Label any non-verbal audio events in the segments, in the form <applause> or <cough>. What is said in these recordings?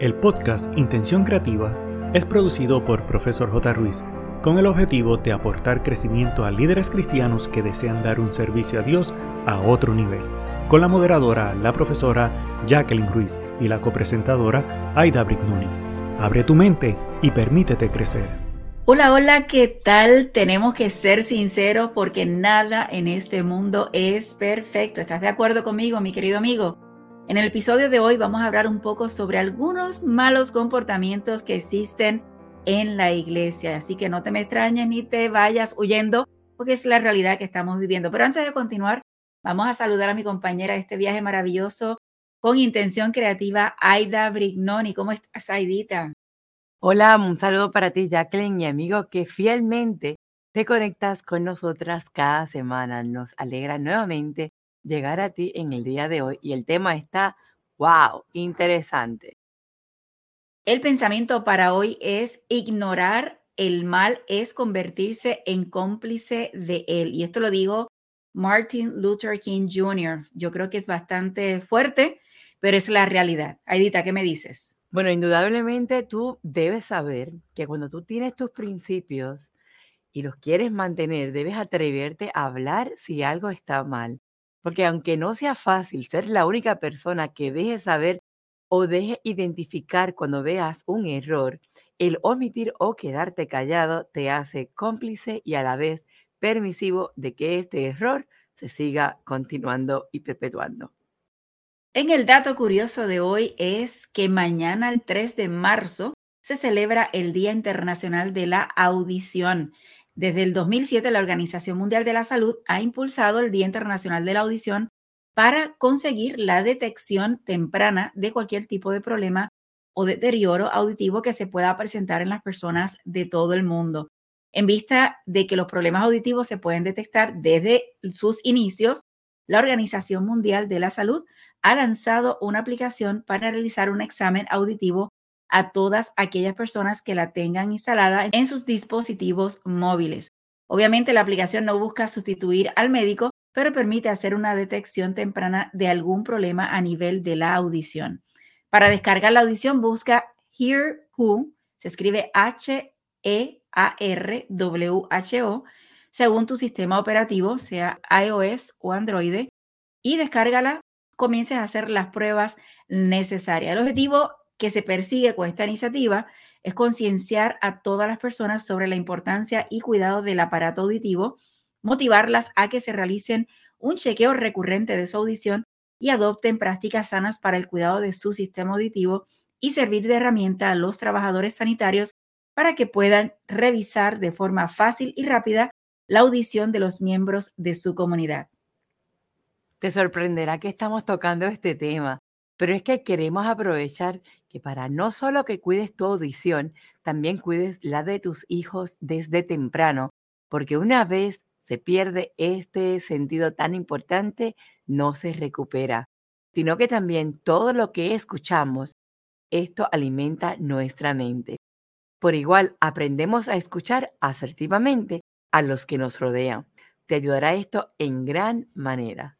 El podcast Intención Creativa es producido por Profesor J. Ruiz con el objetivo de aportar crecimiento a líderes cristianos que desean dar un servicio a Dios a otro nivel, con la moderadora, la profesora Jacqueline Ruiz y la copresentadora Aida Brignoni. Abre tu mente y permítete crecer. Hola, hola, ¿qué tal? Tenemos que ser sinceros porque nada en este mundo es perfecto. ¿Estás de acuerdo conmigo, mi querido amigo? En el episodio de hoy vamos a hablar un poco sobre algunos malos comportamientos que existen en la iglesia. Así que no te me extrañes ni te vayas huyendo porque es la realidad que estamos viviendo. Pero antes de continuar, vamos a saludar a mi compañera de este viaje maravilloso con intención creativa, Aida Brignoni. ¿Cómo estás, Aidita? Hola, un saludo para ti, Jacqueline, mi amigo, que fielmente te conectas con nosotras cada semana. Nos alegra nuevamente llegar a ti en el día de hoy y el tema está, wow, interesante. El pensamiento para hoy es ignorar el mal es convertirse en cómplice de él. Y esto lo digo Martin Luther King Jr. Yo creo que es bastante fuerte, pero es la realidad. Aidita, ¿qué me dices? Bueno, indudablemente tú debes saber que cuando tú tienes tus principios y los quieres mantener, debes atreverte a hablar si algo está mal. Porque aunque no sea fácil ser la única persona que deje saber o deje identificar cuando veas un error, el omitir o quedarte callado te hace cómplice y a la vez permisivo de que este error se siga continuando y perpetuando. En el dato curioso de hoy es que mañana, el 3 de marzo, se celebra el Día Internacional de la Audición. Desde el 2007, la Organización Mundial de la Salud ha impulsado el Día Internacional de la Audición para conseguir la detección temprana de cualquier tipo de problema o deterioro auditivo que se pueda presentar en las personas de todo el mundo. En vista de que los problemas auditivos se pueden detectar desde sus inicios, la Organización Mundial de la Salud ha lanzado una aplicación para realizar un examen auditivo a todas aquellas personas que la tengan instalada en sus dispositivos móviles. Obviamente la aplicación no busca sustituir al médico, pero permite hacer una detección temprana de algún problema a nivel de la audición. Para descargar la audición busca Hear Who, se escribe H-E-A-R-W-H-O, según tu sistema operativo, sea iOS o Android, y descárgala, comiences a hacer las pruebas necesarias. El objetivo que se persigue con esta iniciativa es concienciar a todas las personas sobre la importancia y cuidado del aparato auditivo, motivarlas a que se realicen un chequeo recurrente de su audición y adopten prácticas sanas para el cuidado de su sistema auditivo y servir de herramienta a los trabajadores sanitarios para que puedan revisar de forma fácil y rápida la audición de los miembros de su comunidad. Te sorprenderá que estamos tocando este tema, pero es que queremos aprovechar que para no solo que cuides tu audición, también cuides la de tus hijos desde temprano, porque una vez se pierde este sentido tan importante, no se recupera, sino que también todo lo que escuchamos, esto alimenta nuestra mente. Por igual, aprendemos a escuchar asertivamente a los que nos rodean. Te ayudará esto en gran manera.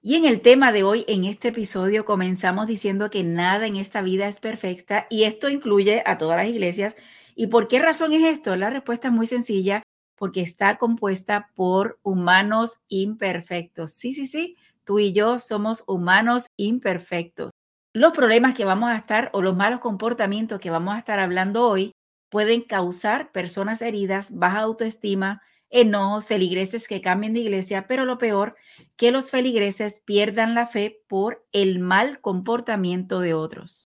Y en el tema de hoy, en este episodio, comenzamos diciendo que nada en esta vida es perfecta y esto incluye a todas las iglesias. ¿Y por qué razón es esto? La respuesta es muy sencilla, porque está compuesta por humanos imperfectos. Sí, sí, sí, tú y yo somos humanos imperfectos. Los problemas que vamos a estar o los malos comportamientos que vamos a estar hablando hoy pueden causar personas heridas, baja autoestima, enojos, feligreses que cambien de iglesia, pero lo peor, que los feligreses pierdan la fe por el mal comportamiento de otros.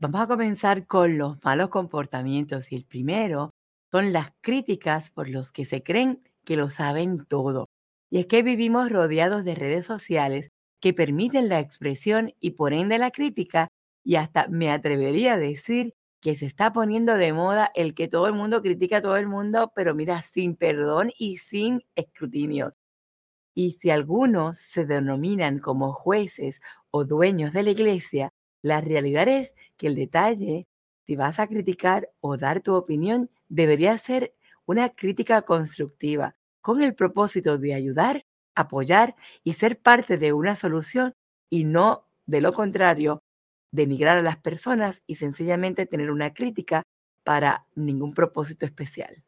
Vamos a comenzar con los malos comportamientos y el primero son las críticas por los que se creen que lo saben todo. Y es que vivimos rodeados de redes sociales que permiten la expresión y por ende la crítica y hasta me atrevería a decir que se está poniendo de moda el que todo el mundo critica a todo el mundo, pero mira, sin perdón y sin escrutinios. Y si algunos se denominan como jueces o dueños de la iglesia, la realidad es que el detalle, si vas a criticar o dar tu opinión, debería ser una crítica constructiva, con el propósito de ayudar, apoyar y ser parte de una solución y no, de lo contrario, denigrar a las personas y sencillamente tener una crítica para ningún propósito especial.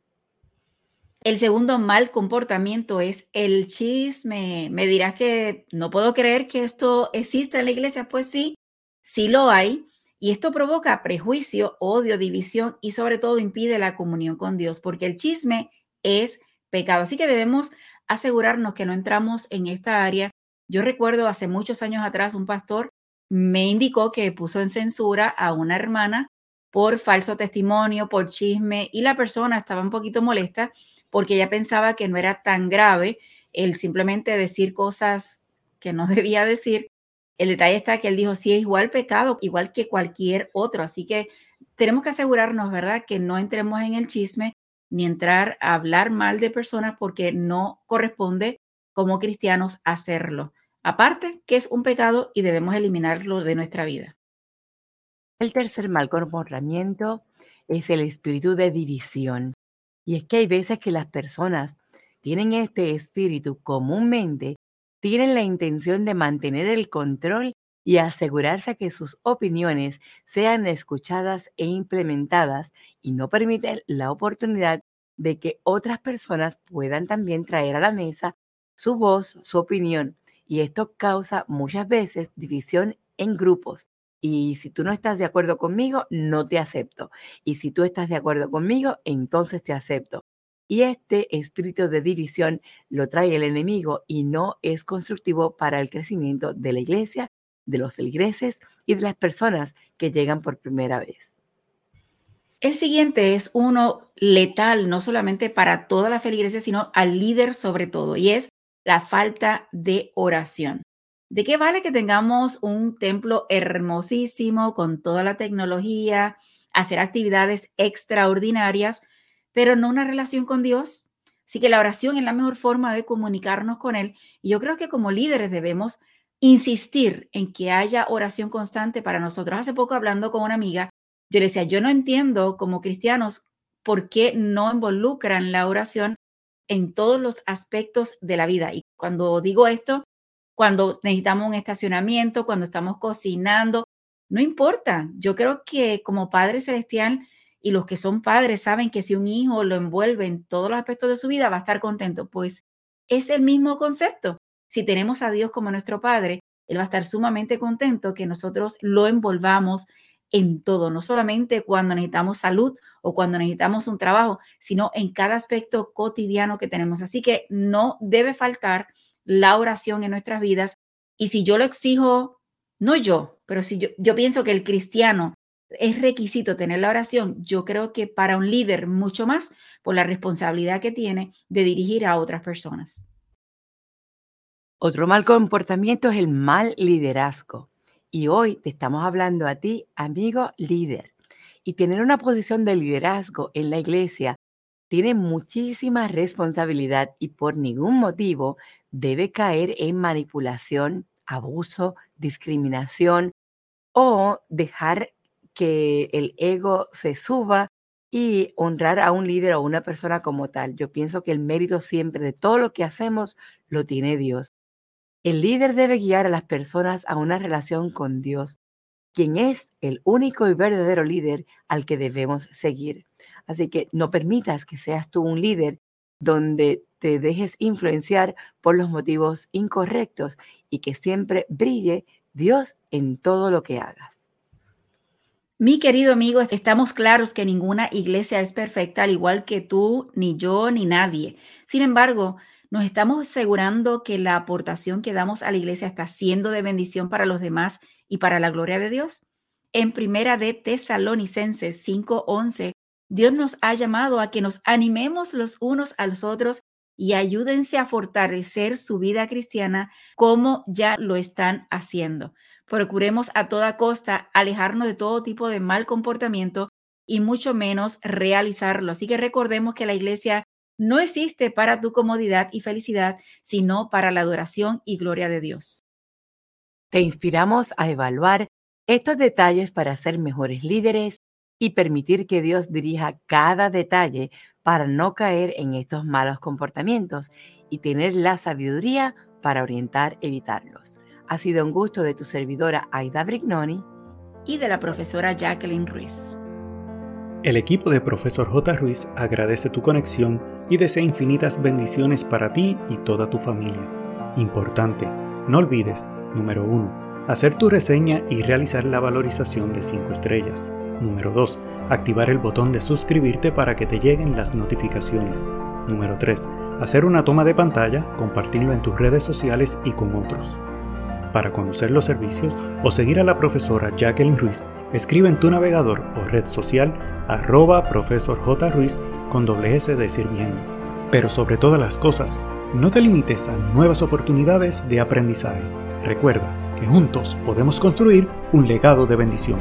El segundo mal comportamiento es el chisme. Me dirás que no puedo creer que esto exista en la iglesia. Pues sí, sí lo hay. Y esto provoca prejuicio, odio, división y sobre todo impide la comunión con Dios, porque el chisme es pecado. Así que debemos asegurarnos que no entramos en esta área. Yo recuerdo hace muchos años atrás un pastor me indicó que puso en censura a una hermana por falso testimonio, por chisme, y la persona estaba un poquito molesta porque ella pensaba que no era tan grave el simplemente decir cosas que no <laughs> debía decir. El detalle está que él dijo, sí, es igual pecado, igual que cualquier otro. Así que tenemos que asegurarnos, ¿verdad?, que no entremos en el chisme ni entrar a hablar mal de personas porque no corresponde como cristianos hacerlo. Aparte, que es un pecado y debemos eliminarlo de nuestra vida. El tercer mal comportamiento es el espíritu de división. Y es que hay veces que las personas tienen este espíritu comúnmente, tienen la intención de mantener el control y asegurarse que sus opiniones sean escuchadas e implementadas y no permiten la oportunidad de que otras personas puedan también traer a la mesa su voz, su opinión. Y esto causa muchas veces división en grupos y si tú no estás de acuerdo conmigo, no te acepto. Y si tú estás de acuerdo conmigo, entonces te acepto. Y este espíritu de división lo trae el enemigo y no es constructivo para el crecimiento de la iglesia, de los feligreses y de las personas que llegan por primera vez. El siguiente es uno letal, no solamente para toda la feligresía, sino al líder sobre todo, y es la falta de oración. ¿De qué vale que tengamos un templo hermosísimo con toda la tecnología, hacer actividades extraordinarias, pero no una relación con Dios? Así que la oración es la mejor forma de comunicarnos con Él. Y yo creo que como líderes debemos insistir en que haya oración constante para nosotros. Hace poco hablando con una amiga, yo le decía, yo no entiendo como cristianos por qué no involucran la oración en todos los aspectos de la vida. Y cuando digo esto, cuando necesitamos un estacionamiento, cuando estamos cocinando, no importa. Yo creo que como Padre Celestial y los que son padres saben que si un hijo lo envuelve en todos los aspectos de su vida, va a estar contento. Pues es el mismo concepto. Si tenemos a Dios como nuestro Padre, Él va a estar sumamente contento que nosotros lo envolvamos en todo, no solamente cuando necesitamos salud o cuando necesitamos un trabajo, sino en cada aspecto cotidiano que tenemos. Así que no debe faltar la oración en nuestras vidas. Y si yo lo exijo, no yo, pero si yo, yo pienso que el cristiano es requisito tener la oración, yo creo que para un líder mucho más por la responsabilidad que tiene de dirigir a otras personas. Otro mal comportamiento es el mal liderazgo. Y hoy te estamos hablando a ti, amigo líder. Y tener una posición de liderazgo en la iglesia tiene muchísima responsabilidad y por ningún motivo debe caer en manipulación, abuso, discriminación o dejar que el ego se suba y honrar a un líder o una persona como tal. Yo pienso que el mérito siempre de todo lo que hacemos lo tiene Dios. El líder debe guiar a las personas a una relación con Dios, quien es el único y verdadero líder al que debemos seguir. Así que no permitas que seas tú un líder donde te dejes influenciar por los motivos incorrectos y que siempre brille Dios en todo lo que hagas. Mi querido amigo, estamos claros que ninguna iglesia es perfecta, al igual que tú, ni yo, ni nadie. Sin embargo, nos estamos asegurando que la aportación que damos a la iglesia está siendo de bendición para los demás y para la gloria de Dios. En primera de Tesalonicenses 5:11 Dios nos ha llamado a que nos animemos los unos a los otros y ayúdense a fortalecer su vida cristiana como ya lo están haciendo. Procuremos a toda costa alejarnos de todo tipo de mal comportamiento y mucho menos realizarlo. Así que recordemos que la iglesia no existe para tu comodidad y felicidad, sino para la adoración y gloria de Dios. Te inspiramos a evaluar estos detalles para ser mejores líderes y permitir que Dios dirija cada detalle para no caer en estos malos comportamientos y tener la sabiduría para orientar, evitarlos. Ha sido un gusto de tu servidora Aida Brignoni y de la profesora Jacqueline Ruiz. El equipo de Profesor J. Ruiz agradece tu conexión y desea infinitas bendiciones para ti y toda tu familia. Importante, no olvides, número 1, hacer tu reseña y realizar la valorización de 5 estrellas. Número 2, activar el botón de suscribirte para que te lleguen las notificaciones. Número 3, hacer una toma de pantalla, compartirlo en tus redes sociales y con otros. Para conocer los servicios o seguir a la profesora Jacqueline Ruiz, escribe en tu navegador o red social arroba profesor J. Ruiz con doble S de sirviendo. Pero sobre todas las cosas, no te limites a nuevas oportunidades de aprendizaje. Recuerda que juntos podemos construir un legado de bendición.